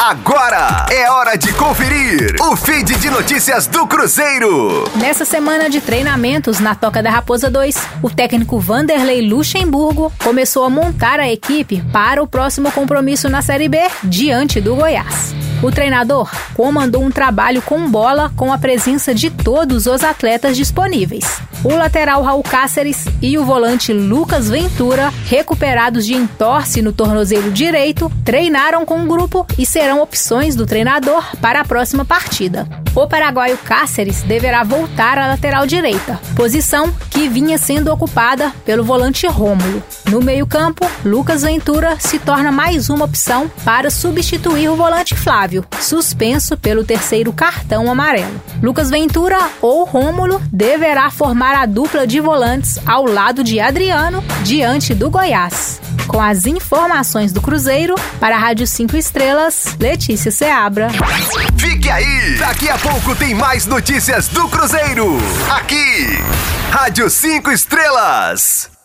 Agora é hora de conferir o feed de notícias do Cruzeiro. Nessa semana de treinamentos na Toca da Raposa 2, o técnico Vanderlei Luxemburgo começou a montar a equipe para o próximo compromisso na Série B diante do Goiás. O treinador comandou um trabalho com bola com a presença de todos os atletas disponíveis. O lateral Raul Cáceres e o volante Lucas Ventura, recuperados de entorse no tornozelo direito, treinaram com o grupo e serão opções do treinador para a próxima partida. O paraguaio Cáceres deverá voltar à lateral direita, posição que vinha sendo ocupada pelo volante Rômulo. No meio-campo, Lucas Ventura se torna mais uma opção para substituir o volante Flávio, suspenso pelo terceiro cartão amarelo. Lucas Ventura ou Rômulo deverá formar a dupla de volantes ao lado de Adriano diante do Goiás. Com as informações do Cruzeiro, para a Rádio 5 Estrelas, Letícia Seabra. Fique aí! Daqui a pouco tem mais notícias do Cruzeiro. Aqui, Rádio 5 Estrelas.